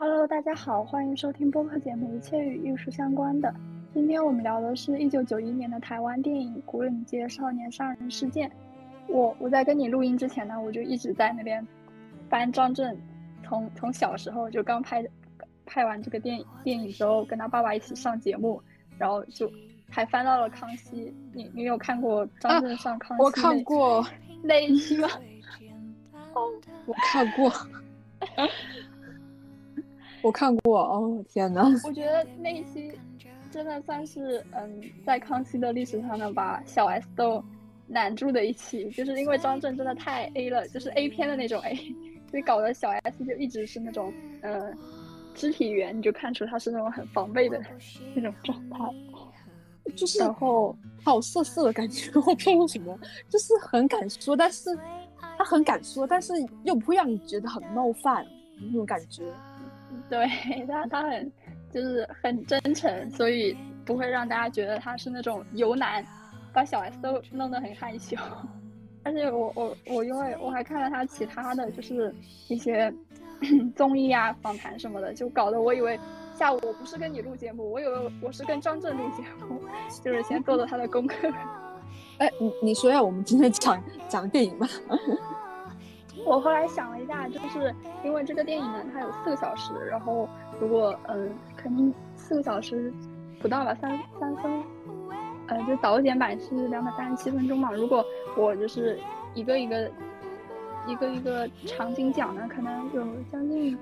Hello，大家好，欢迎收听播客节目《一切与艺术相关的》。今天我们聊的是一九九一年的台湾电影《古岭街少年杀人事件》。我我在跟你录音之前呢，我就一直在那边翻张震，从从小时候就刚拍拍完这个电影电影之后，跟他爸爸一起上节目，然后就还翻到了康熙。你你有看过张震上康熙？我看过那一期吗？哦，我看过。我看过哦，天哪！我觉得那一期真的算是嗯，在康熙的历史上呢，把小 S 都难住的一期，就是因为张震真的太 A 了，就是 A 片的那种 A，所以搞得小 S 就一直是那种嗯，肢体语言你就看出他是那种很防备的那种状态，就是然后好色色的感觉，我不知道为什么，就是很敢说，但是他很敢说，但是又不会让你觉得很冒犯那种感觉。对 他，他很就是很真诚，所以不会让大家觉得他是那种油男，把小 S 都弄得很害羞。而且我我我因为我还看了他其他的就是一些 综艺啊、访谈什么的，就搞得我以为下午我不是跟你录节目，我以为我是跟张震录节目，就是先做了他的功课。哎，你你说一下我们今天讲讲电影吧？我后来想了一下，就是因为这个电影呢，它有四个小时，然后如果嗯，肯定四个小时不到吧，三三分，呃，就导剪版是两百三十七分钟嘛。如果我就是一个一个一个一个场景讲呢，可能有将近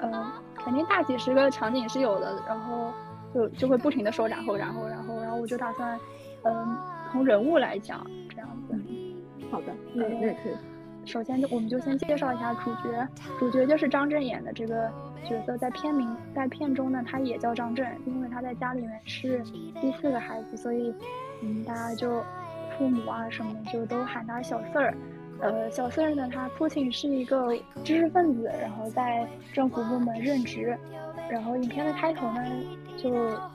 呃，肯定大几十个场景是有的，然后就就会不停的说然后然后然后然后我就打算嗯，从人物来讲这样子。好的，那那也可以。首先，就我们就先介绍一下主角，主角就是张震演的这个角色，在片名在片中呢，他也叫张震，因为他在家里面是第四个孩子，所以嗯，大家就父母啊什么就都喊他小四儿。呃，小四儿呢，他父亲是一个知识分子，然后在政府部门任职。然后影片的开头呢，就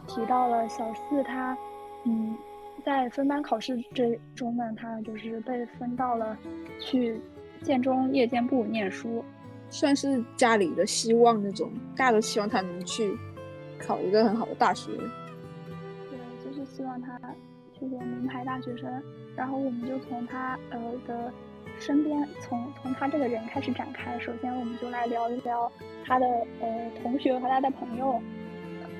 提到了小四他嗯，在分班考试这中呢，他就是被分到了去。建中夜间部念书，算是家里的希望那种，大家都希望他能去考一个很好的大学。对，就是希望他去个名牌大学生。然后我们就从他呃的身边，从从他这个人开始展开。首先，我们就来聊一聊他的呃同学和他的朋友。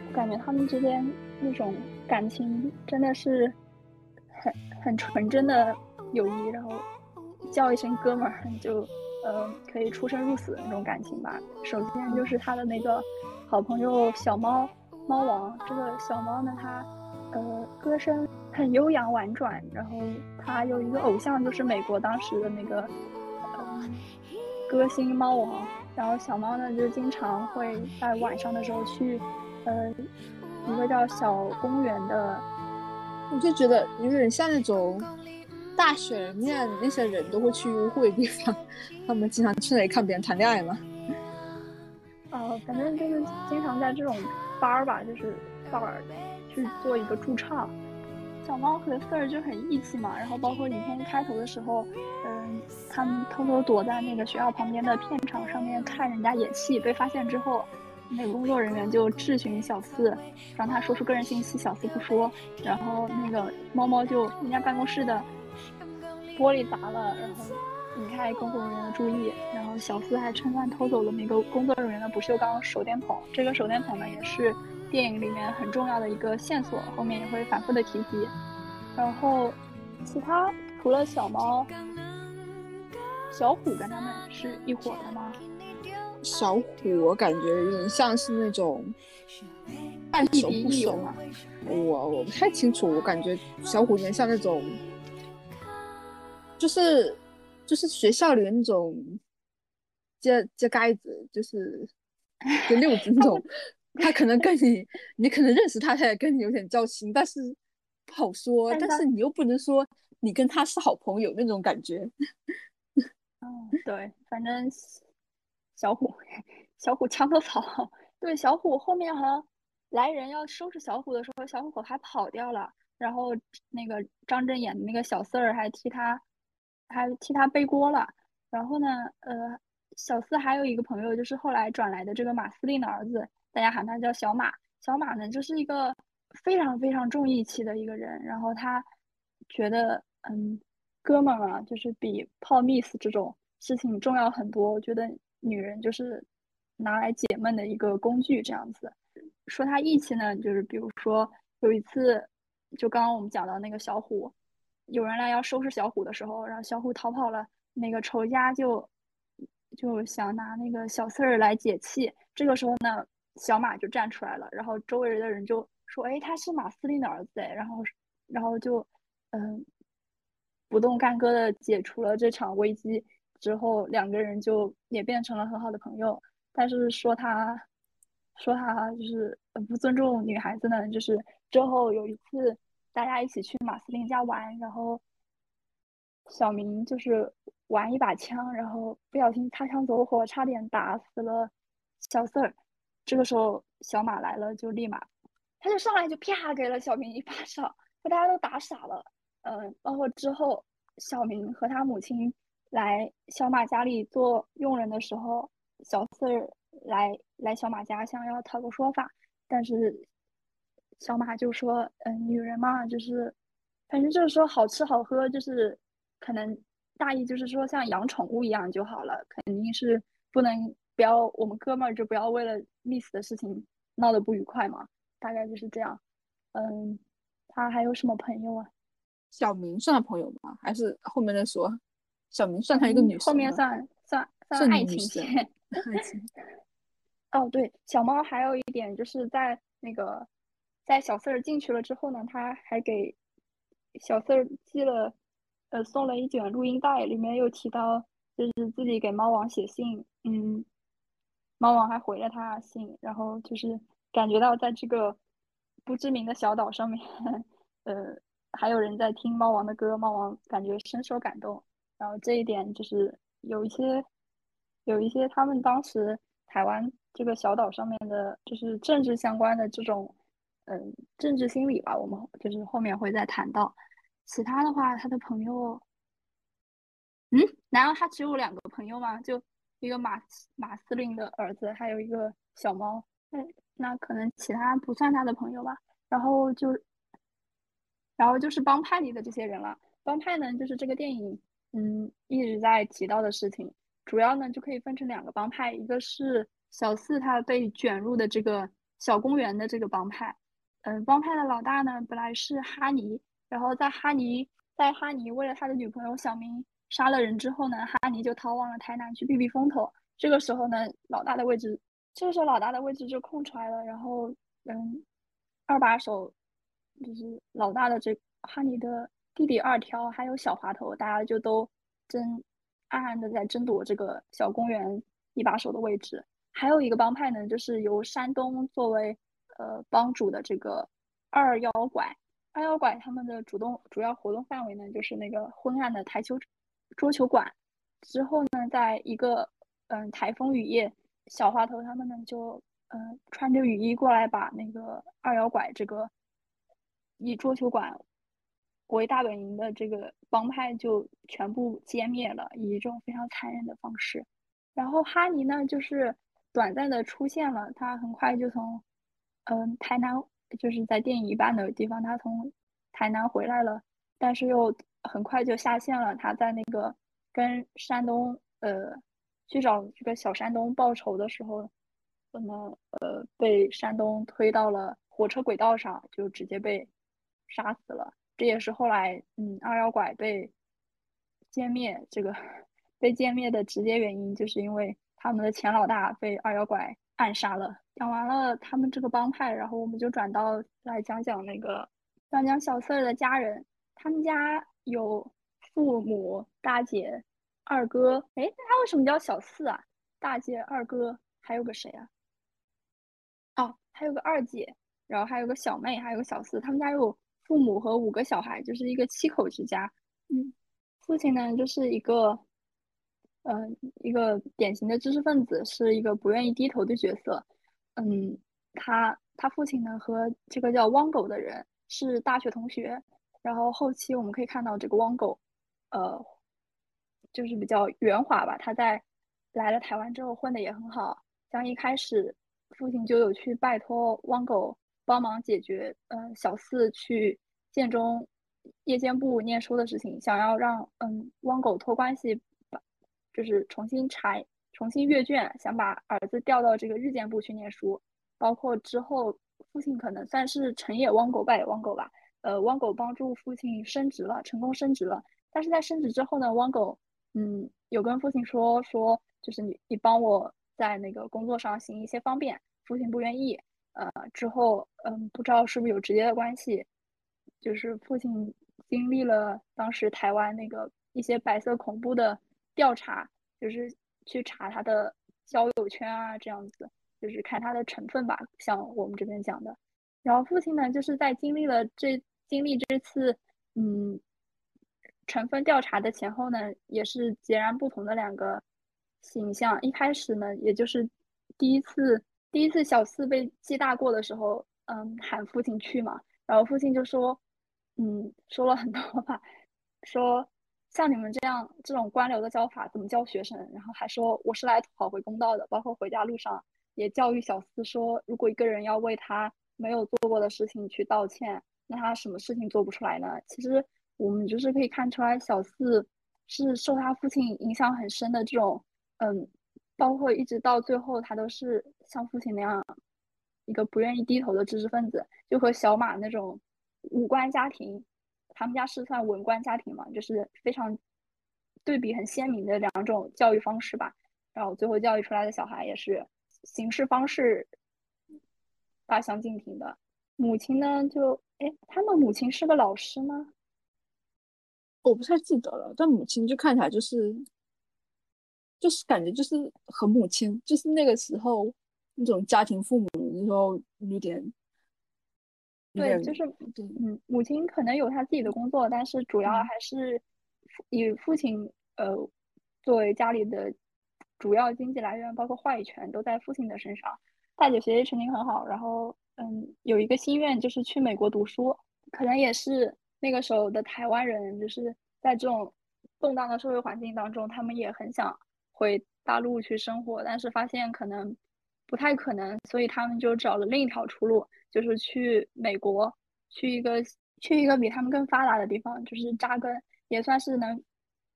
我感觉他们之间那种感情真的是很很纯真的友谊。然后。叫一声哥们儿，就，呃，可以出生入死的那种感情吧。首先就是他的那个好朋友小猫猫王，这个小猫呢，它，呃，歌声很悠扬婉转，然后它有一个偶像，就是美国当时的那个，呃，歌星猫王。然后小猫呢，就经常会在晚上的时候去，呃，一个叫小公园的，我就觉得有点像那种。大学里面那些人都会去约会的地方，他们经常去那里看别人谈恋爱吗？呃，反正就是经常在这种班儿吧，就是班儿去做一个驻唱。小猫和四儿就很义气嘛，然后包括影片开头的时候，嗯，他们偷偷躲在那个学校旁边的片场上面看人家演戏，被发现之后，那个工作人员就质询小四，让他说出个人信息，小四不说，然后那个猫猫就人家办公室的。玻璃砸了，然后引开工作人员的注意，然后小四还趁乱偷走了那个工作人员的不锈钢手电筒。这个手电筒呢，也是电影里面很重要的一个线索，后面也会反复的提及。然后，其他除了小猫，小虎跟他们是一伙的吗？小虎我感觉有点像是那种半熟不熟，我我不太清楚，我感觉小虎有点像那种。就是就是学校里的那种接接盖子，就是就六子那种，他可能跟你，你可能认识他，他也跟你有点交情，但是不好说。但是你又不能说你跟他是好朋友那种感觉。嗯，对，反正小虎小虎墙头草，对小虎后面好像来人要收拾小虎的时候，小虎还跑掉了，然后那个张震演的那个小四儿还替他。还替他背锅了，然后呢，呃，小四还有一个朋友，就是后来转来的这个马司令的儿子，大家喊他叫小马。小马呢，就是一个非常非常重义气的一个人。然后他觉得，嗯，哥们儿啊，就是比泡 miss 这种事情重要很多。觉得女人就是拿来解闷的一个工具，这样子。说他义气呢，就是比如说有一次，就刚刚我们讲到那个小虎，有人来要收拾小虎的时候，然后小虎逃跑了，那个仇家就。就想拿那个小四儿来解气，这个时候呢，小马就站出来了，然后周围的人就说：“哎，他是马司令的儿子哎。”然后，然后就，嗯，不动干戈的解除了这场危机之后，两个人就也变成了很好的朋友。但是说他，说他就是不尊重女孩子呢，就是之后有一次大家一起去马司令家玩，然后小明就是。玩一把枪，然后不小心擦枪走火，差点打死了小四儿。这个时候小马来了，就立马，他就上来就啪给了小明一巴掌，把大家都打傻了。嗯，包括之后小明和他母亲来小马家里做佣人的时候，小四儿来来小马家想要讨个说法，但是小马就说：“嗯，女人嘛，就是反正就是说好吃好喝，就是可能。”大意就是说，像养宠物一样就好了，肯定是不能不要我们哥们儿就不要为了 miss 的事情闹得不愉快嘛，大概就是这样。嗯，他还有什么朋友啊？小明算朋友吗？还是后面再说？小明算他一个女生后面算算算爱情线。爱情。哦，对，小猫还有一点就是在那个在小四儿进去了之后呢，他还给小四儿寄了。呃，送了一卷录音带，里面又提到，就是自己给猫王写信，嗯，猫王还回了他信，然后就是感觉到在这个不知名的小岛上面，呃，还有人在听猫王的歌，猫王感觉深受感动，然后这一点就是有一些，有一些他们当时台湾这个小岛上面的，就是政治相关的这种，嗯，政治心理吧，我们就是后面会再谈到。其他的话，他的朋友，嗯，难道他只有两个朋友吗？就一个马马司令的儿子，还有一个小猫。嗯，那可能其他不算他的朋友吧。然后就，然后就是帮派里的这些人了。帮派呢，就是这个电影，嗯，一直在提到的事情。主要呢，就可以分成两个帮派，一个是小四他被卷入的这个小公园的这个帮派。嗯，帮派的老大呢，本来是哈尼。然后在哈尼，在哈尼为了他的女朋友小明杀了人之后呢，哈尼就逃往了台南去避避风头。这个时候呢，老大的位置，这个时候老大的位置就空出来了。然后，嗯，二把手就是老大的这哈尼的弟弟二条，还有小滑头，大家就都争，暗暗的在争夺这个小公园一把手的位置。还有一个帮派呢，就是由山东作为呃帮主的这个二妖怪。二妖怪他们的主动主要活动范围呢，就是那个昏暗的台球桌球馆。之后呢，在一个嗯台风雨夜，小滑头他们呢就嗯穿着雨衣过来，把那个二妖怪这个以桌球馆为大本营的这个帮派就全部歼灭了，以一种非常残忍的方式。然后哈尼呢，就是短暂的出现了，他很快就从嗯台南。就是在电影一半的地方，他从台南回来了，但是又很快就下线了。他在那个跟山东呃去找这个小山东报仇的时候，怎么呃被山东推到了火车轨道上，就直接被杀死了。这也是后来嗯二妖怪被歼灭这个 被歼灭的直接原因，就是因为他们的前老大被二妖怪暗杀了。讲完了他们这个帮派，然后我们就转到来讲讲那个讲讲小四的家人。他们家有父母、大姐、二哥。哎，那他为什么叫小四啊？大姐、二哥，还有个谁啊？哦，还有个二姐，然后还有个小妹，还有个小四。他们家有父母和五个小孩，就是一个七口之家。嗯，父亲呢，就是一个，嗯，一个典型的知识分子，是一个不愿意低头的角色。嗯，他他父亲呢和这个叫汪狗的人是大学同学，然后后期我们可以看到这个汪狗，呃，就是比较圆滑吧。他在来了台湾之后混的也很好，像一开始父亲就有去拜托汪狗帮忙解决，嗯，小四去建中夜间部念书的事情，想要让嗯汪狗托关系就是重新查重新阅卷，想把儿子调到这个日间部去念书，包括之后父亲可能算是成也汪狗败也汪狗吧，呃，汪狗帮助父亲升职了，成功升职了，但是在升职之后呢，汪狗嗯有跟父亲说说。就是你，你帮我在那个工作上行一些方便，父亲不愿意。呃，之后，嗯，不知道是不是有直接的关系，就是父亲经历了当时台湾那个一些白色恐怖的调查，就是去查他的交友圈啊，这样子，就是看他的成分吧，像我们这边讲的。然后父亲呢，就是在经历了这经历这次，嗯，成分调查的前后呢，也是截然不同的两个。形象一开始呢，也就是第一次第一次小四被记大过的时候，嗯，喊父亲去嘛，然后父亲就说，嗯，说了很多话，说像你们这样这种官僚的教法怎么教学生，然后还说我是来讨回公道的，包括回家路上也教育小四说，如果一个人要为他没有做过的事情去道歉，那他什么事情做不出来呢？其实我们就是可以看出来，小四是受他父亲影响很深的这种。嗯，包括一直到最后，他都是像父亲那样一个不愿意低头的知识分子，就和小马那种武官家庭，他们家是算文官家庭嘛，就是非常对比很鲜明的两种教育方式吧。然后最后教育出来的小孩也是行事方式大相径庭的。母亲呢，就哎，他们母亲是个老师吗？我不太记得了，但母亲就看起来就是。就是感觉就是和母亲，就是那个时候那种家庭父母那时候有点，对，就是嗯，母亲可能有她自己的工作，但是主要还是以父亲呃作为家里的主要经济来源，包括话语权都在父亲的身上。大姐学习成绩很好，然后嗯有一个心愿就是去美国读书，可能也是那个时候的台湾人，就是在这种动荡的社会环境当中，他们也很想。回大陆去生活，但是发现可能不太可能，所以他们就找了另一条出路，就是去美国，去一个去一个比他们更发达的地方，就是扎根，也算是能，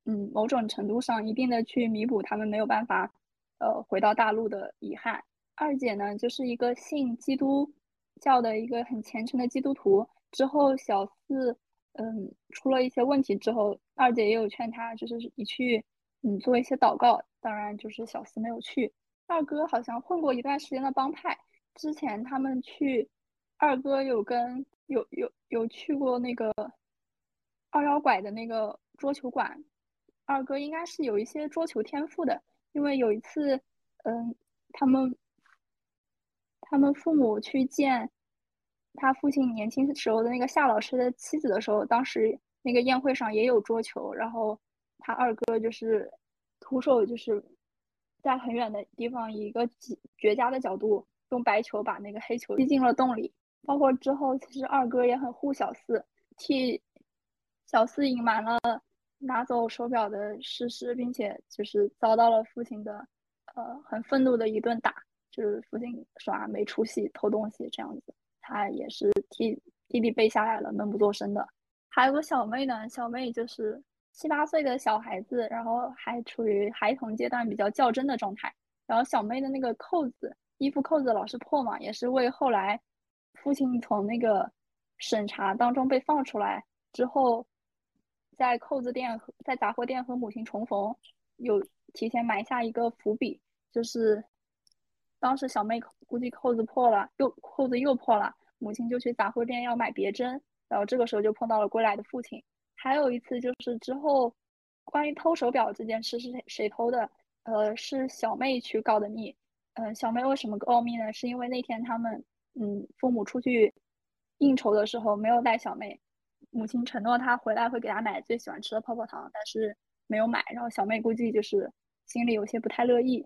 嗯，某种程度上一定的去弥补他们没有办法，呃，回到大陆的遗憾。二姐呢，就是一个信基督教的一个很虔诚的基督徒。之后小四，嗯，出了一些问题之后，二姐也有劝他，就是你去，嗯，做一些祷告。当然，就是小四没有去。二哥好像混过一段时间的帮派。之前他们去，二哥有跟有有有去过那个二幺拐的那个桌球馆。二哥应该是有一些桌球天赋的，因为有一次，嗯，他们他们父母去见他父亲年轻时候的那个夏老师的妻子的时候，当时那个宴会上也有桌球，然后他二哥就是。徒手就是在很远的地方，以一个绝绝佳的角度，用白球把那个黑球踢进了洞里。包括之后，其实二哥也很护小四，替小四隐瞒了拿走手表的事实，并且就是遭到了父亲的呃很愤怒的一顿打，就是父亲耍没出息偷东西这样子，他也是替弟弟背下来了，闷不作声的。还有个小妹呢，小妹就是。七八岁的小孩子，然后还处于孩童阶段，比较较真的状态。然后小妹的那个扣子，衣服扣子老是破嘛，也是为后来父亲从那个审查当中被放出来之后，在扣子店和在杂货店和母亲重逢，有提前埋下一个伏笔，就是当时小妹估计扣子破了，又扣子又破了，母亲就去杂货店要买别针，然后这个时候就碰到了归来的父亲。还有一次就是之后，关于偷手表这件事是谁谁偷的？呃，是小妹去告的密。嗯，小妹为什么告密呢？是因为那天他们嗯父母出去应酬的时候没有带小妹，母亲承诺她回来会给她买最喜欢吃的泡泡糖，但是没有买。然后小妹估计就是心里有些不太乐意，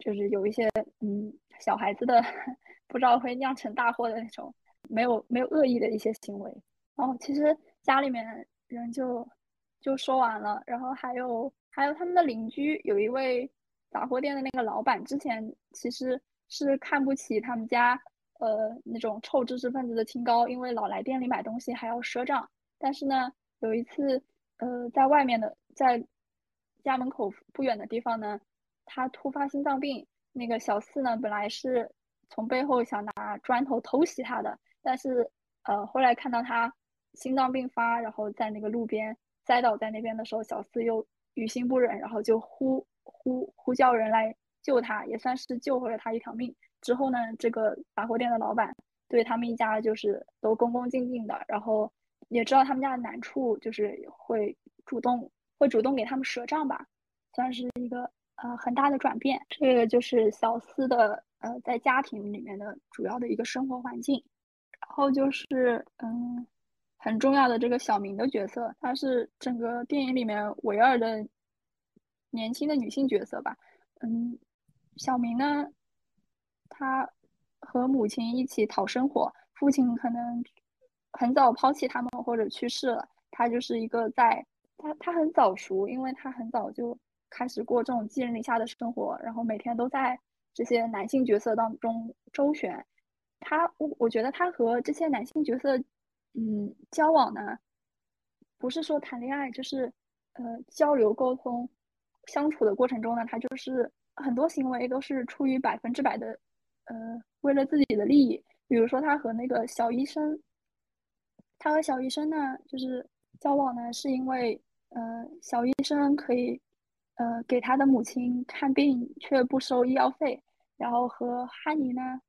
就是有一些嗯小孩子的 不知道会酿成大祸的那种没有没有恶意的一些行为。哦，其实。家里面人就就说完了，然后还有还有他们的邻居有一位杂货店的那个老板之前其实是看不起他们家呃那种臭知识分子的清高，因为老来店里买东西还要赊账。但是呢，有一次呃在外面的在家门口不远的地方呢，他突发心脏病，那个小四呢本来是从背后想拿砖头偷袭他的，但是呃后来看到他心脏病发，然后在那个路边栽倒在那边的时候，小四又于心不忍，然后就呼。呼呼叫人来救他，也算是救回了他一条命。之后呢，这个杂货店的老板对他们一家就是都恭恭敬敬的，然后也知道他们家的难处，就是会主动会主动给他们赊账吧，算是一个呃很大的转变。这个就是小四的呃在家庭里面的主要的一个生活环境。然后就是嗯很重要的这个小明的角色，她是整个电影里面唯二的。年轻的女性角色吧，嗯，小明呢，他和母亲一起讨生活，父亲可能很早抛弃他们或者去世了，他就是一个在，他他很早熟，因为他很早就开始过这种寄人篱下的生活，然后每天都在这些男性角色当中周旋，他我我觉得他和这些男性角色，嗯，交往呢，不是说谈恋爱，就是呃交流沟通。相处的过程中呢，他就是很多行为都是出于百分之百的，呃，为了自己的利益。比如说，他和那个小医生，他和小医生呢，就是交往呢，是因为，呃，小医生可以，呃，给他的母亲看病却不收医药费。然后和哈尼呢，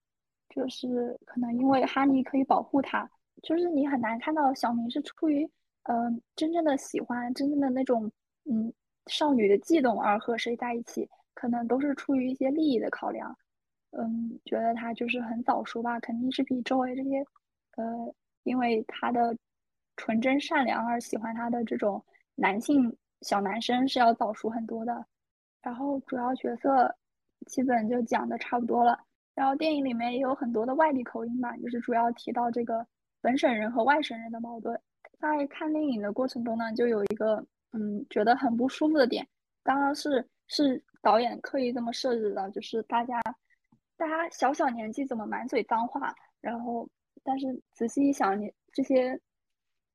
就是可能因为哈尼可以保护他，就是你很难看到小明是出于，嗯，真正的喜欢，真正的那种，嗯。少女的悸动而和谁在一起，可能都是出于一些利益的考量。嗯，觉得他就是很早熟吧，肯定是比周围这些，呃，因为他的纯真善良而喜欢他的这种男性小男生是要早熟很多的。然后主要角色基本就讲的差不多了。然后电影里面也有很多的外地口音吧，就是主要提到这个本省人和外省人的矛盾。在看电影的过程中呢，就有一个。嗯，觉得很不舒服的点，当然是是导演刻意这么设置的，就是大家大家小小年纪怎么满嘴脏话，然后但是仔细一想，你这些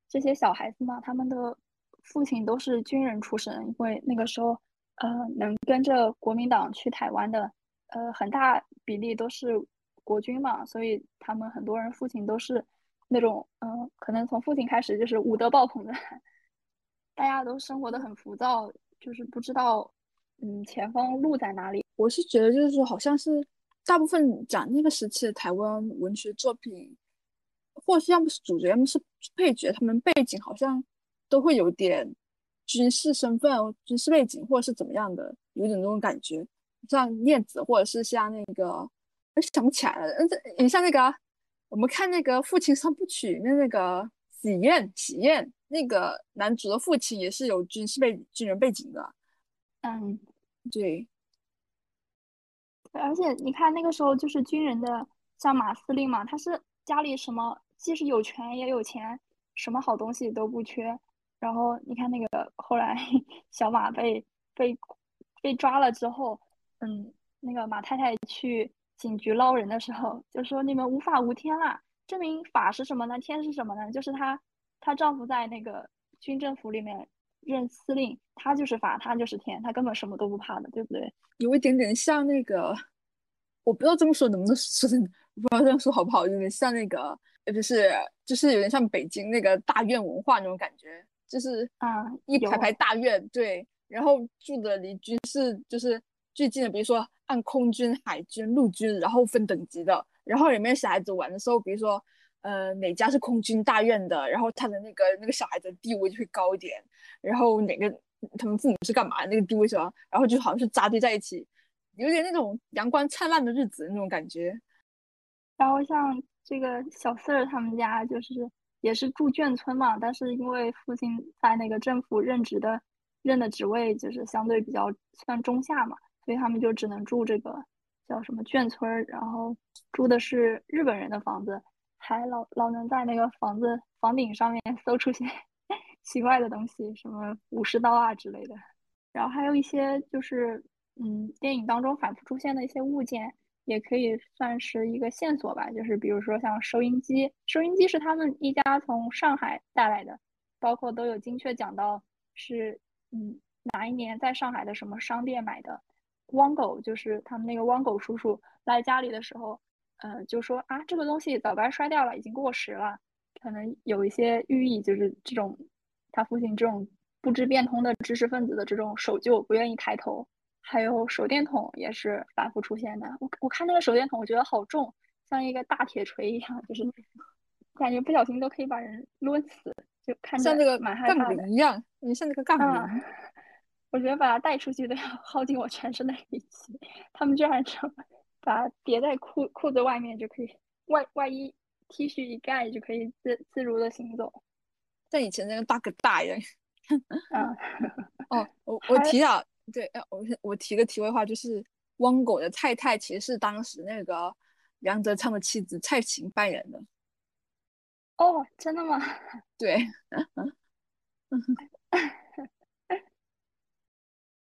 这些小孩子嘛，他们的父亲都是军人出身，因为那个时候呃能跟着国民党去台湾的呃很大比例都是国军嘛，所以他们很多人父亲都是那种嗯，可能从父亲开始就是武德爆棚的。大家都生活的很浮躁，就是不知道，嗯，前方路在哪里。我是觉得，就是说，好像是大部分讲那个时期的台湾文学作品，或是要么是主角，要么是配角，他们背景好像都会有点军事身份、军事背景，或者是怎么样的，有点那种感觉。像念子，或者是像那个，我想不起来了。嗯，你像那个，我们看那个《父亲三部曲》那那个喜宴，喜宴。那个男主的父亲也是有军事背军人背景的，嗯，对，而且你看那个时候就是军人的，像马司令嘛，他是家里什么既是有权也有钱，什么好东西都不缺。然后你看那个后来 小马被被被抓了之后，嗯，那个马太太去警局捞人的时候，就说你们无法无天啦，证明法是什么呢？天是什么呢？就是她。她丈夫在那个军政府里面任司令，他就是法，他就是天，他根本什么都不怕的，对不对？有一点点像那个，我不知道这么说能不能 说，我不知道这样说好不好？有点像那个，就是就是有点像北京那个大院文化那种感觉，就是啊，一排排大院，对，然后住的离军事就是最近的，比如说按空军、海军、陆军，然后分等级的，然后里面小孩子玩的时候，比如说。呃，哪家是空军大院的？然后他的那个那个小孩子的地位就会高一点。然后哪个他们父母是干嘛？那个地位是吧？然后就好像是扎堆在一起，有点那种阳光灿烂的日子那种感觉。然后像这个小四儿他们家就是也是住眷村嘛，但是因为父亲在那个政府任职的任的职位就是相对比较算中下嘛，所以他们就只能住这个叫什么眷村，然后住的是日本人的房子。还老老能在那个房子房顶上面 搜出些 奇怪的东西，什么武士刀啊之类的。然后还有一些就是嗯，电影当中反复出现的一些物件，也可以算是一个线索吧。就是比如说像收音机，收音机是他们一家从上海带来的，包括都有精确讲到是嗯哪一年在上海的什么商店买的。汪狗就是他们那个汪狗叔叔来家里的时候，呃，就说啊这个东西早该摔掉了，已经过时了，可能有一些寓意，就是这种他父亲这种不知变通的知识分子的这种守旧，不愿意抬头。还有手电筒也是反复出现的。我我看那个手电筒，我觉得好重，像一个大铁锤一样，就是感觉不小心都可以把人抡死，就看像这个蛮害怕的。一样，你像那个杠铃。我觉得把它带出去都要 耗尽我全身的力气。他们居然就把它叠在裤裤子外面就可以，外外衣 T 恤一盖就可以自自如的行走，像以前那个大哥大一样。嗯，哦，我 我提到。对，我我提个题外话，就是汪狗的太太其实是当时那个杨德昌的妻子蔡琴扮演的。哦，真的吗？对。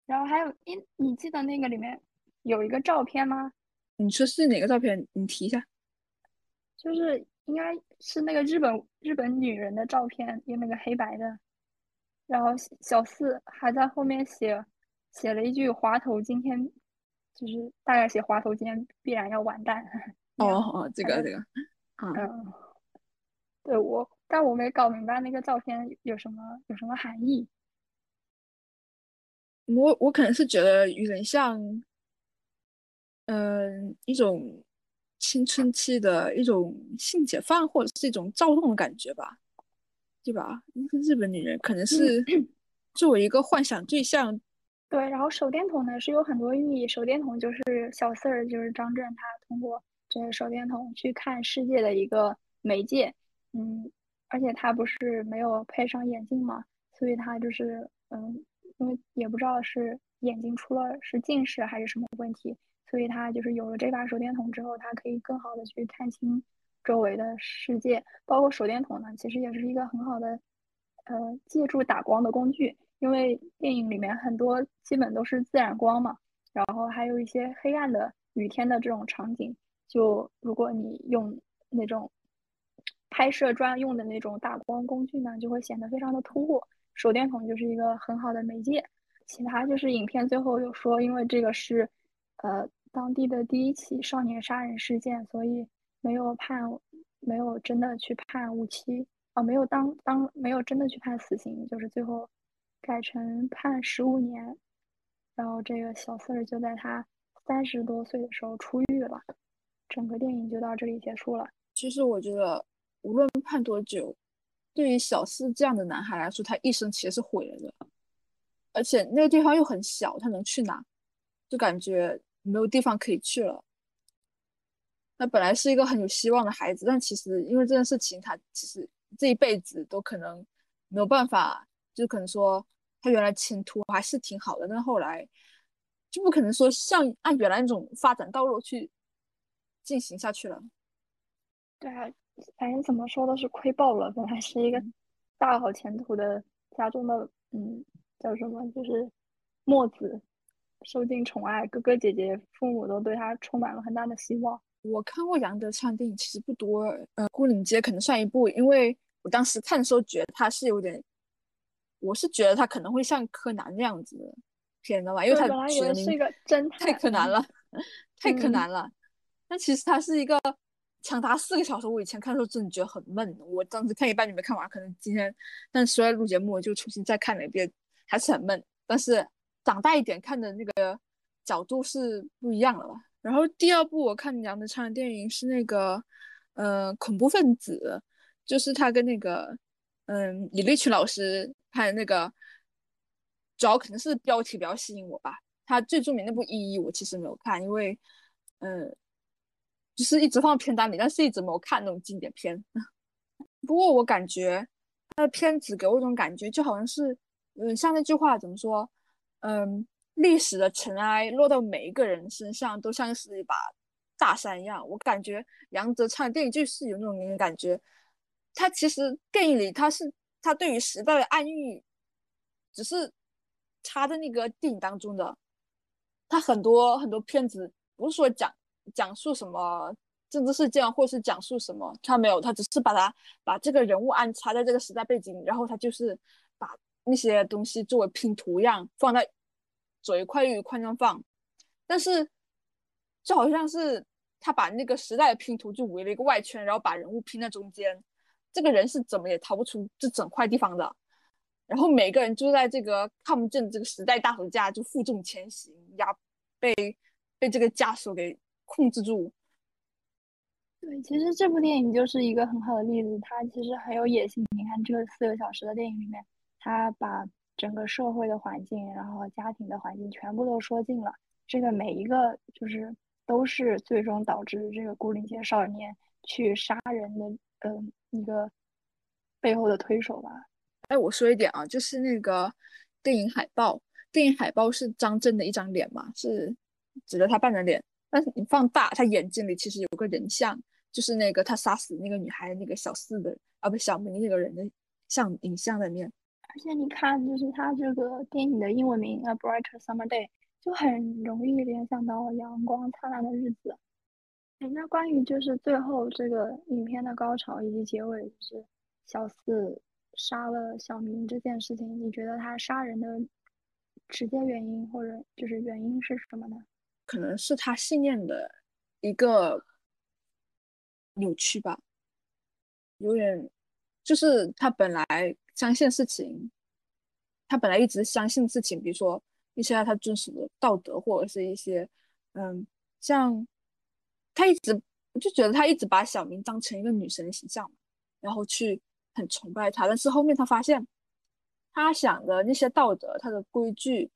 然后还有，你你记得那个里面有一个照片吗？你说是哪个照片？你提一下。就是应该是那个日本日本女人的照片，有那个黑白的。然后小四还在后面写。写了一句“滑头今天”，就是大概写“滑头今天必然要完蛋”。哦哦，这个这个，嗯，对我，但我没搞明白那个照片有什么有什么含义。我我可能是觉得有点像，嗯，一种青春期的一种性解放，或者是一种躁动的感觉吧，对吧？那个日本女人可能是 作为一个幻想对象。对，然后手电筒呢是有很多寓意。手电筒就是小四儿，就是张震，他通过这个手电筒去看世界的一个媒介。嗯，而且他不是没有配上眼镜嘛，所以他就是嗯，因为也不知道是眼睛出了是近视还是什么问题，所以他就是有了这把手电筒之后，他可以更好的去看清周围的世界。包括手电筒呢，其实也是一个很好的呃借助打光的工具。因为电影里面很多基本都是自然光嘛，然后还有一些黑暗的雨天的这种场景，就如果你用那种拍摄专用的那种打光工具呢，就会显得非常的突兀。手电筒就是一个很好的媒介。其他就是影片最后有说，因为这个是呃当地的第一起少年杀人事件，所以没有判，没有真的去判无期啊，没有当当没有真的去判死刑，就是最后。改成判十五年，然后这个小四儿就在他三十多岁的时候出狱了，整个电影就到这里结束了。其实我觉得，无论判多久，对于小四这样的男孩来说，他一生其实是毁了的。而且那个地方又很小，他能去哪？就感觉没有地方可以去了。他本来是一个很有希望的孩子，但其实因为这件事情，他其实这一辈子都可能没有办法，就可能说。他原来前途还是挺好的，但后来就不可能说像按原来那种发展道路去进行下去了。对啊，反正怎么说都是亏爆了。本来是一个大好前途的家中的，嗯，叫什么，就是墨子，受尽宠爱，哥哥姐姐、父母都对他充满了很大的希望。我看过杨德昌电影其实不多，呃，《孤岭街》可能算一部，因为我当时看的时候觉得他是有点。我是觉得他可能会像柯南那样子的片的吧，因为他本来也是一个侦探太柯南了，太柯南了。但其实他是一个长达四个小时，我以前看的时候真的觉得很闷。我当时看一半就没看完，可能今天但出来录节目我就重新再看了一遍，还是很闷。但是长大一点看的那个角度是不一样了吧。然后第二部我看杨德昌的电影是那个，呃，恐怖分子，就是他跟那个，嗯，李立群老师。拍的那个，主要可能是标题比较吸引我吧。他最著名那部《一一》，我其实没有看，因为，嗯，就是一直放片单里，但是一直没有看那种经典片。不过我感觉他的片子给我一种感觉，就好像是，嗯，像那句话怎么说？嗯，历史的尘埃落到每一个人身上，都像是一把大山一样。我感觉杨德昌的电影就是有那种感觉。他其实电影里他是。他对于时代的暗喻，只是插在那个电影当中的，他很多很多片子不是说讲讲述什么政治事件，或是讲述什么，他没有，他只是把他把这个人物安插在这个时代背景，然后他就是把那些东西作为拼图一样放在左一块右一块那样放，但是就好像是他把那个时代的拼图就围了一个外圈，然后把人物拼在中间，这个人是怎么也逃不出这整块地方的。然后每个人就在这个看不见这个时代大手架就负重前行，压被被这个枷锁给控制住。对，其实这部电影就是一个很好的例子，它其实很有野心。你看这个四个小时的电影里面，它把整个社会的环境，然后家庭的环境全部都说尽了。这个每一个就是都是最终导致这个孤零街少年去杀人的，嗯，一个背后的推手吧。哎，我说一点啊，就是那个电影海报，电影海报是张震的一张脸嘛，是指着他半张脸，但是你放大，他眼睛里其实有个人像，就是那个他杀死那个女孩那个小四的啊，不小明那个人的像影像里面。而且你看，就是他这个电影的英文名《A Brighter Summer Day》，就很容易联想到阳光灿烂的日子。哎那关于就是最后这个影片的高潮以及结尾，就是小四。杀了小明这件事情，你觉得他杀人的直接原因或者就是原因是什么呢？可能是他信念的一个扭曲吧，有点就是他本来相信事情，他本来一直相信事情，比如说一些他遵守的道德或者是一些嗯，像他一直就觉得他一直把小明当成一个女神形象，然后去。很崇拜他，但是后面他发现，他想的那些道德、他的规矩，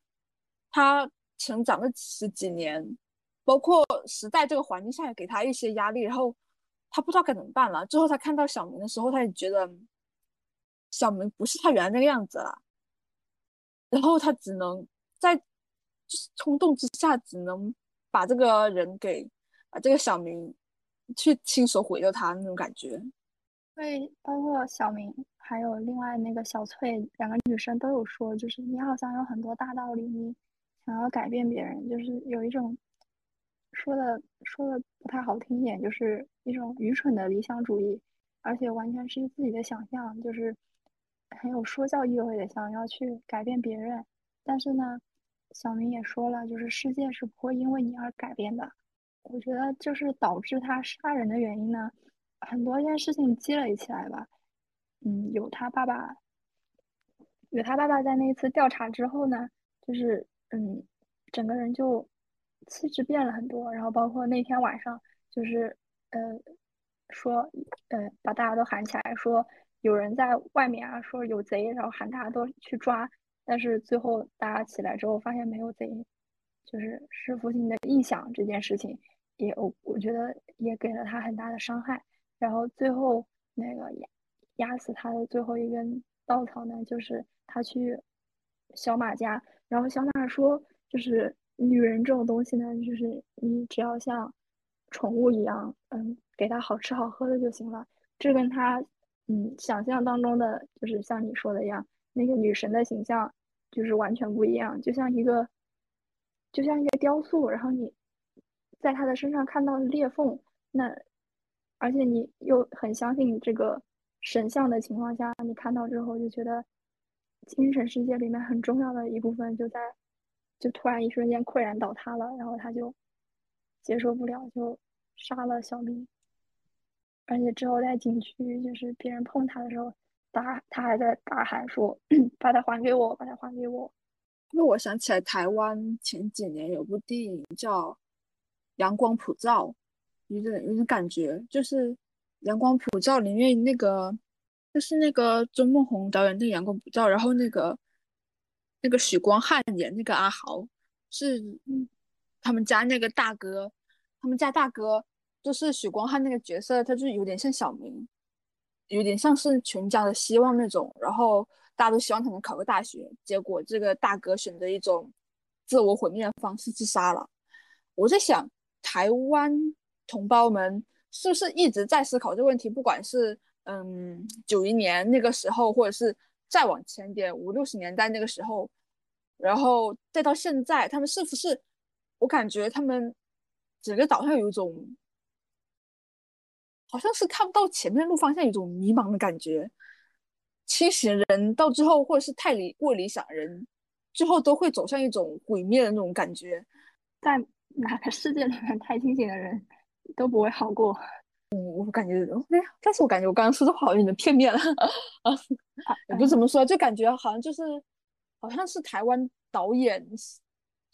他成长了十几年，包括时代这个环境下也给他一些压力，然后他不知道该怎么办了。最后他看到小明的时候，他也觉得小明不是他原来那个样子了，然后他只能在就是冲动之下，只能把这个人给把这个小明去亲手毁掉他那种感觉。对，包括小明，还有另外那个小翠，两个女生都有说，就是你好像有很多大道理，你想要改变别人，就是有一种说的说的不太好听一点，就是一种愚蠢的理想主义，而且完全是自己的想象，就是很有说教意味的，想要去改变别人。但是呢，小明也说了，就是世界是不会因为你而改变的。我觉得就是导致他杀人的原因呢。很多件事情积累起来吧，嗯，有他爸爸，有他爸爸在那次调查之后呢，就是嗯，整个人就气质变了很多，然后包括那天晚上，就是呃，说呃，把大家都喊起来，说有人在外面啊，说有贼，然后喊大家都去抓，但是最后大家起来之后发现没有贼，就是是父亲的臆想，这件事情也我我觉得也给了他很大的伤害。然后最后那个压压死他的最后一根稻草呢，就是他去小马家，然后小马说，就是女人这种东西呢，就是你只要像宠物一样，嗯，给她好吃好喝的就行了。这跟她嗯想象当中的，就是像你说的一样，那个女神的形象就是完全不一样，就像一个就像一个雕塑，然后你在她的身上看到裂缝，那。而且你又很相信这个神像的情况下，你看到之后就觉得精神世界里面很重要的一部分就在，就突然一瞬间溃然倒塌了，然后他就接受不了，就杀了小明。而且之后在景区，就是别人碰他的时候，大他还在大喊说：“ 把它还给我，把它还给我。”因为我想起来台湾前几年有部电影叫《阳光普照》。有点有点感觉，就是《阳光普照》里面那个，就是那个周梦红导演那个《阳光普照》，然后那个那个许光汉演那个阿豪，是他们家那个大哥，他们家大哥就是许光汉那个角色，他就有点像小明，有点像是全家的希望那种，然后大家都希望他能考个大学，结果这个大哥选择一种自我毁灭的方式自杀了。我在想，台湾。同胞们是不是一直在思考这个问题？不管是嗯九一年那个时候，或者是再往前点五六十年代那个时候，然后再到现在，他们是不是我感觉他们整个岛上有一种，好像是看不到前面路方向，有一种迷茫的感觉。清醒人到最后，或者是太理过理想人，最后都会走向一种毁灭的那种感觉。在哪个世界里面，太清醒的人都不会好过。嗯，我感觉，哎，但是我感觉我刚刚说的话有点片面了 啊，也不怎么说，就感觉好像就是，好像是台湾导演，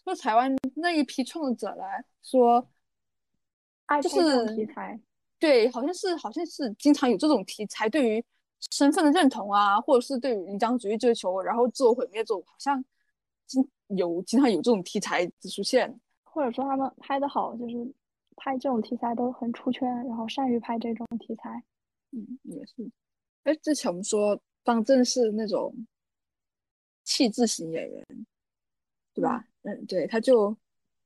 说台湾那一批创作者来说，就是题材，对，好像是好像是经常有这种题材，对于。身份的认同啊，或者是对于理想主义追求，然后自我毁灭这种，好像经有经常有这种题材出现，或者说他们拍的好，就是拍这种题材都很出圈，然后善于拍这种题材。嗯，也是。哎，之前我们说方正是那种气质型演员，对吧？嗯，对，他就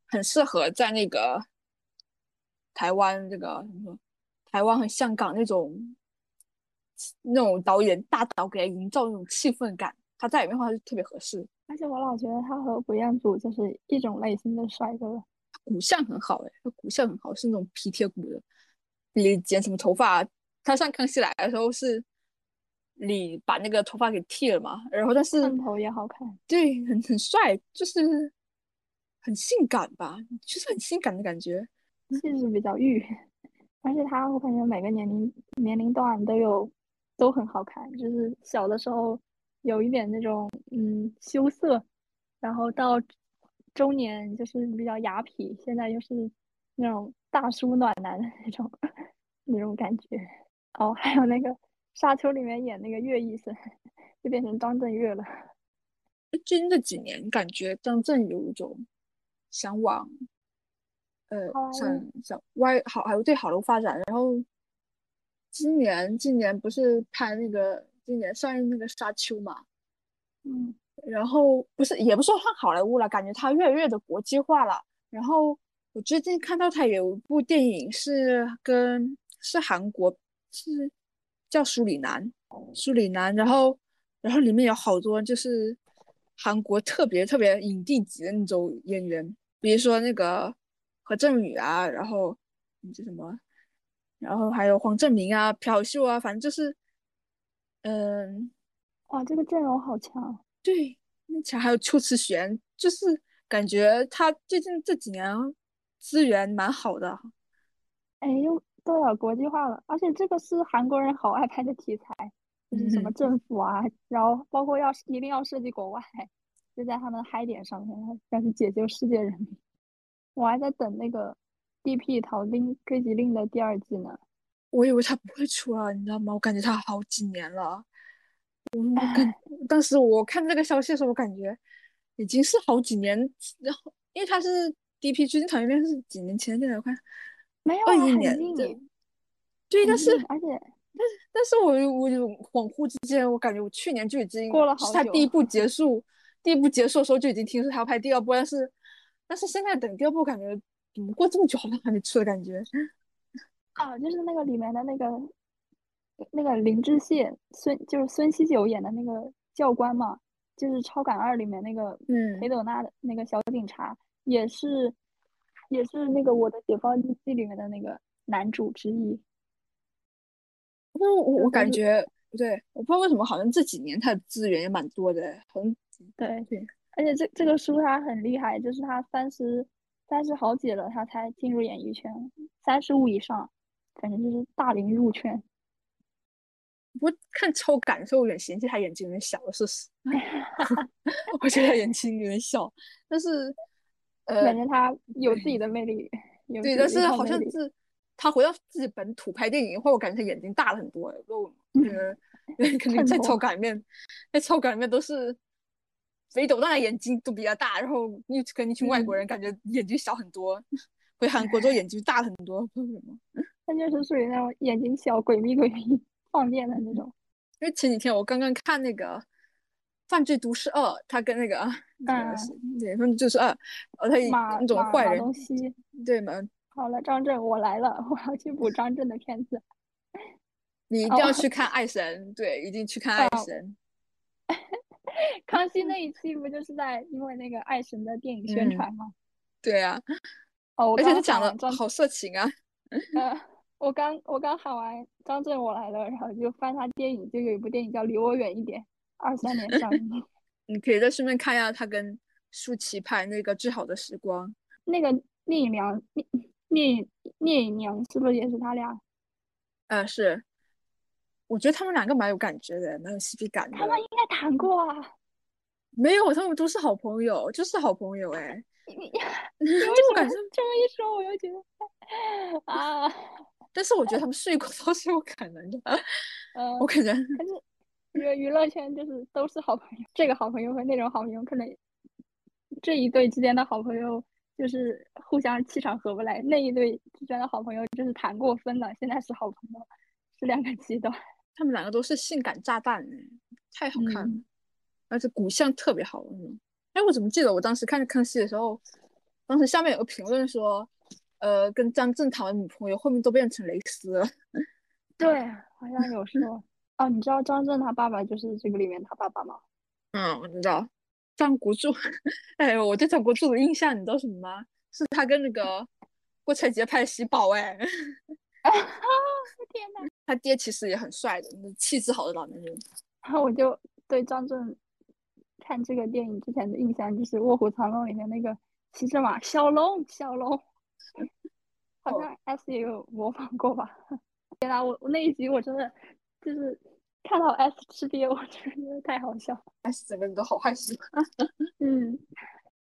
很适合在那个台湾这个怎么说，台湾和香港那种。那种导演大导给他营造那种气氛感，他在里面的话就特别合适。而且我老觉得他和古彦祖就是一种类型的帅哥，骨相很好哎，他骨相很好，是那种皮贴骨的。你剪什么头发？他上康熙来的时候是，你把那个头发给剃了嘛，然后但是寸头也好看，对，很很帅，就是很性感吧，就是很性感的感觉，气质比较御。而且他，我感觉每个年龄年龄段都有。都很好看，就是小的时候有一点那种嗯羞涩，然后到中年就是比较雅痞，现在又是那种大叔暖男的那种那种感觉。哦，还有那个《沙丘》里面演那个岳医生，就变成张震岳了。最近这几年，感觉张震有一种想往呃想想歪好还有对好的发展，然后。今年今年不是拍那个今年上映那个沙丘嘛，嗯，然后不是也不说换好莱坞了，感觉它越来越的国际化了。然后我最近看到它有一部电影是跟是韩国是叫苏里南，苏里南，然后然后里面有好多就是韩国特别特别影帝级的那种演员，比如说那个何振宇啊，然后那叫什么？然后还有黄正明啊、朴秀啊，反正就是，嗯，哇，这个阵容好强。对，而且还有邱慈璇，就是感觉他最近这几年资源蛮好的。哎，又都要国际化了，而且这个是韩国人好爱拍的题材，就是什么政府啊，然后包括要一定要设计国外，就在他们嗨点上面，要去解救世界人民。我还在等那个。D.P. 逃兵追缉令的第二季呢？我以为他不会出了，你知道吗？我感觉他好几年了。我感当时我看这个消息的时候，我感觉已经是好几年。然后，因为他是 D.P. 追击逃兵令是几年前的电影，我看没有二一年。对，但是而且但是但是我我有恍惚之间，我感觉我去年就已经过了好久。他第一部结束，第一部结束的时候就已经听说他要拍第二部，但是但是现在等第二部，感觉。怎么过这么久好像还没出的感觉？啊，就是那个里面的那个那个林志宪孙，就是孙锡九演的那个教官嘛，就是《超感二》里面那个嗯裴斗娜的那个小警察，也是也是那个《我的解放日记》里面的那个男主之一。那我我感觉不对，我不知道为什么，好像这几年他的资源也蛮多的，很对对，而且这这个书他很厉害，就是他三十。三十好几了，他才进入演艺圈。三十五以上，反正就是大龄入圈。我看超感受有点嫌弃他眼睛有点小，事实。我觉得他眼睛有点小，但是，呃，感觉他有自己的魅力。对，但是好像是他回到自己本土拍电影以后，我感觉他眼睛大了很多。我觉得肯定在超感里面，在超感里面都是。肥斗大的眼睛都比较大，然后你跟一群外国人感觉眼睛小很多，回韩国之后眼睛大很多，为什么？他就是属于那种眼睛小、鬼迷鬼秘、放电的那种。因为前几天我刚刚看那个《犯罪都市二》，他跟那个啊，对，犯罪都市二，呃，他那种坏人，对吗？好了，张震，我来了，我要去补张震的片子。你一定要去看《爱神》，对，一定去看《爱神》。康熙那一期不就是在因为那个爱神的电影宣传吗？对啊，哦，我而且他讲的好色情啊。呃，我刚我刚喊完张震我来了，然后就翻他电影，就有一部电影叫《离我远一点》，二三年上映。你可以在顺便看一下他跟舒淇拍那个《最好的时光》。那个聂隐娘，聂聂隐聂隐娘是不是也是他俩？呃，是，我觉得他们两个蛮有感觉的，蛮有 CP 感的。他们应该谈过啊。没有，他们都是好朋友，就是好朋友哎。你你就为什么我感觉，这么一说，我又觉得啊，但是我觉得他们睡过 都是有可能的。呃，我感觉，可是 娱娱乐圈就是都是好朋友，这个好朋友和那种好朋友，可能这一对之间的好朋友就是互相气场合不来，那一对之间的好朋友就是谈过分了，现在是好朋友，是两个极端。他们两个都是性感炸弹哎，太好看了，嗯而且骨相特别好那种。哎，我怎么记得我当时看康熙的时候，当时下面有个评论说，呃，跟张震谈的女朋友，后面都变成蕾丝了。对，好像有说。哦，你知道张震他爸爸就是这个里面他爸爸吗？嗯，我知道张国柱。哎，我对张国柱的印象你知道什么吗？是他跟那个郭采洁拍《喜宝》哎，天呐！他爹其实也很帅的，气质好的老男人。然后我就对张震看这个电影之前的印象就是《卧虎藏龙》里面那个骑着马小龙，小龙，好像 S 也有模仿过吧？天呐，我我那一集我真的就是看到 S 吃瘪，我真的觉得太好笑。S 整个人都好害羞，嗯，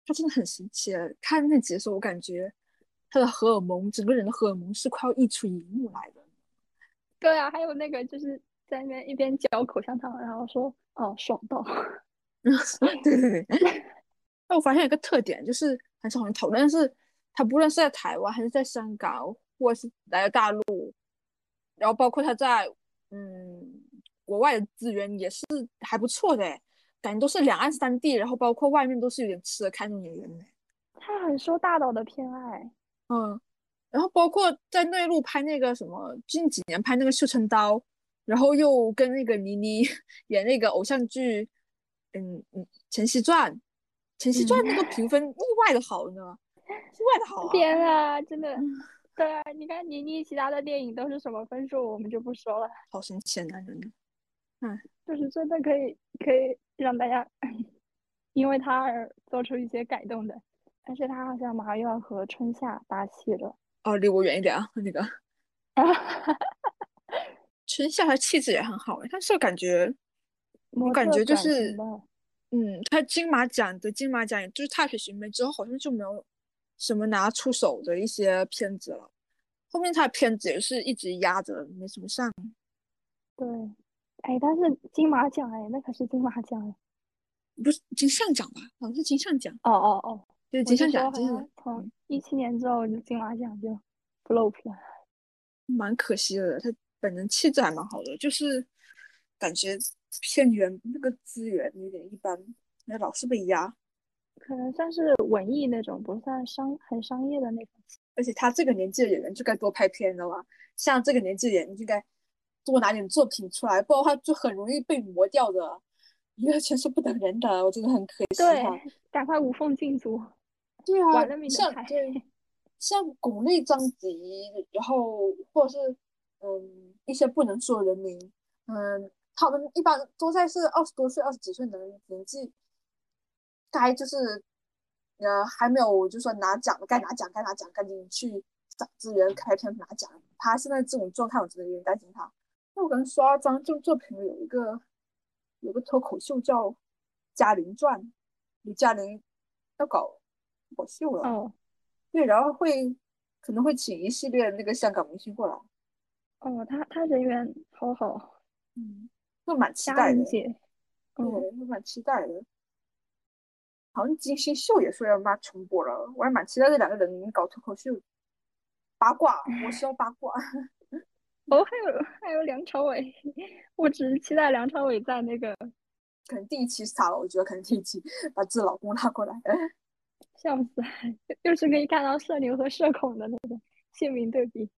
他真的很神奇。看那集的时候，我感觉他的荷尔蒙，整个人的荷尔蒙是快要溢出荧幕来的。对啊，还有那个就是在那边一边嚼口香糖，然后说哦爽到。对 对对。那 我发现一个特点，就是很少人讨论，但是他不论是在台湾还是在香港，或者是来了大陆，然后包括他在嗯国外的资源也是还不错的，感觉都是两岸三地，然后包括外面都是有点吃得开那种演员的。他很受大导的偏爱。嗯，然后包括在内陆拍那个什么，近几年拍那个《绣春刀》，然后又跟那个倪妮 演那个偶像剧，嗯嗯，《陈曦传》，《陈曦传》那个评分意外的好呢，意外的好啊！天啊，真的，嗯。对啊，你看倪妮其他的电影都是什么分数，我们就不说了，好神奇的。男人，就是真的可以可以让大家 因为他而做出一些改动的。但是他好像马上又要和春夏搭戏了，哦，离我远一点啊！那个。春夏，他气质也很好哎，但是感觉，我感觉就是，嗯，他金马奖的金马奖，就是《踏雪寻梅》之后，好像就没有什么拿出手的一些片子了。后面他的片子也是一直压着，没什么上。对，哎，但是金马奖哎，那可是金马奖哎，不是金像奖吧？好像是金像奖，哦哦哦，对，我金像奖，金像奖从一七年之后就金马奖就不露片了。蛮可惜的。他本人气质还蛮好的，就是感觉片源那个资源有点一般，那老是被压。可能算是文艺那种，不算商很商业的那种。而且他这个年纪的演员就该多拍片，你知道吗？像这个年纪的演员就该多拿点作品出来，不然的话就很容易被磨掉的。娱乐圈是不等人的，我真的很可惜对。赶快无缝进组，对啊像。对像巩俐、张吉，然后或者是嗯一些不能说的人名，嗯，他们一般都在是二十多岁、二十几岁的年纪，该就是呃还没有就说拿奖的，该拿奖该拿奖，赶紧去找资源开片拿奖。他现在这种状态，我真的有点担心他。那我刚刷张正作品有一个有个脱口秀叫《嘉玲传》，李嘉玲要搞搞秀了。哦对，然后会可能会请一系列那个香港明星过来，哦，他他人缘好好，嗯，会蛮期待的，嗯，会蛮期待的。好像金星秀也说要妈重播了，我还蛮期待这两个人搞脱口秀，八卦，我需要八卦。哦，还有还有梁朝伟，我只是期待梁朝伟在那个可能第一期是他了，我觉得可能第一期把自己老公拉过来，笑死，又是可以看到社牛和社恐的那个鲜明对比。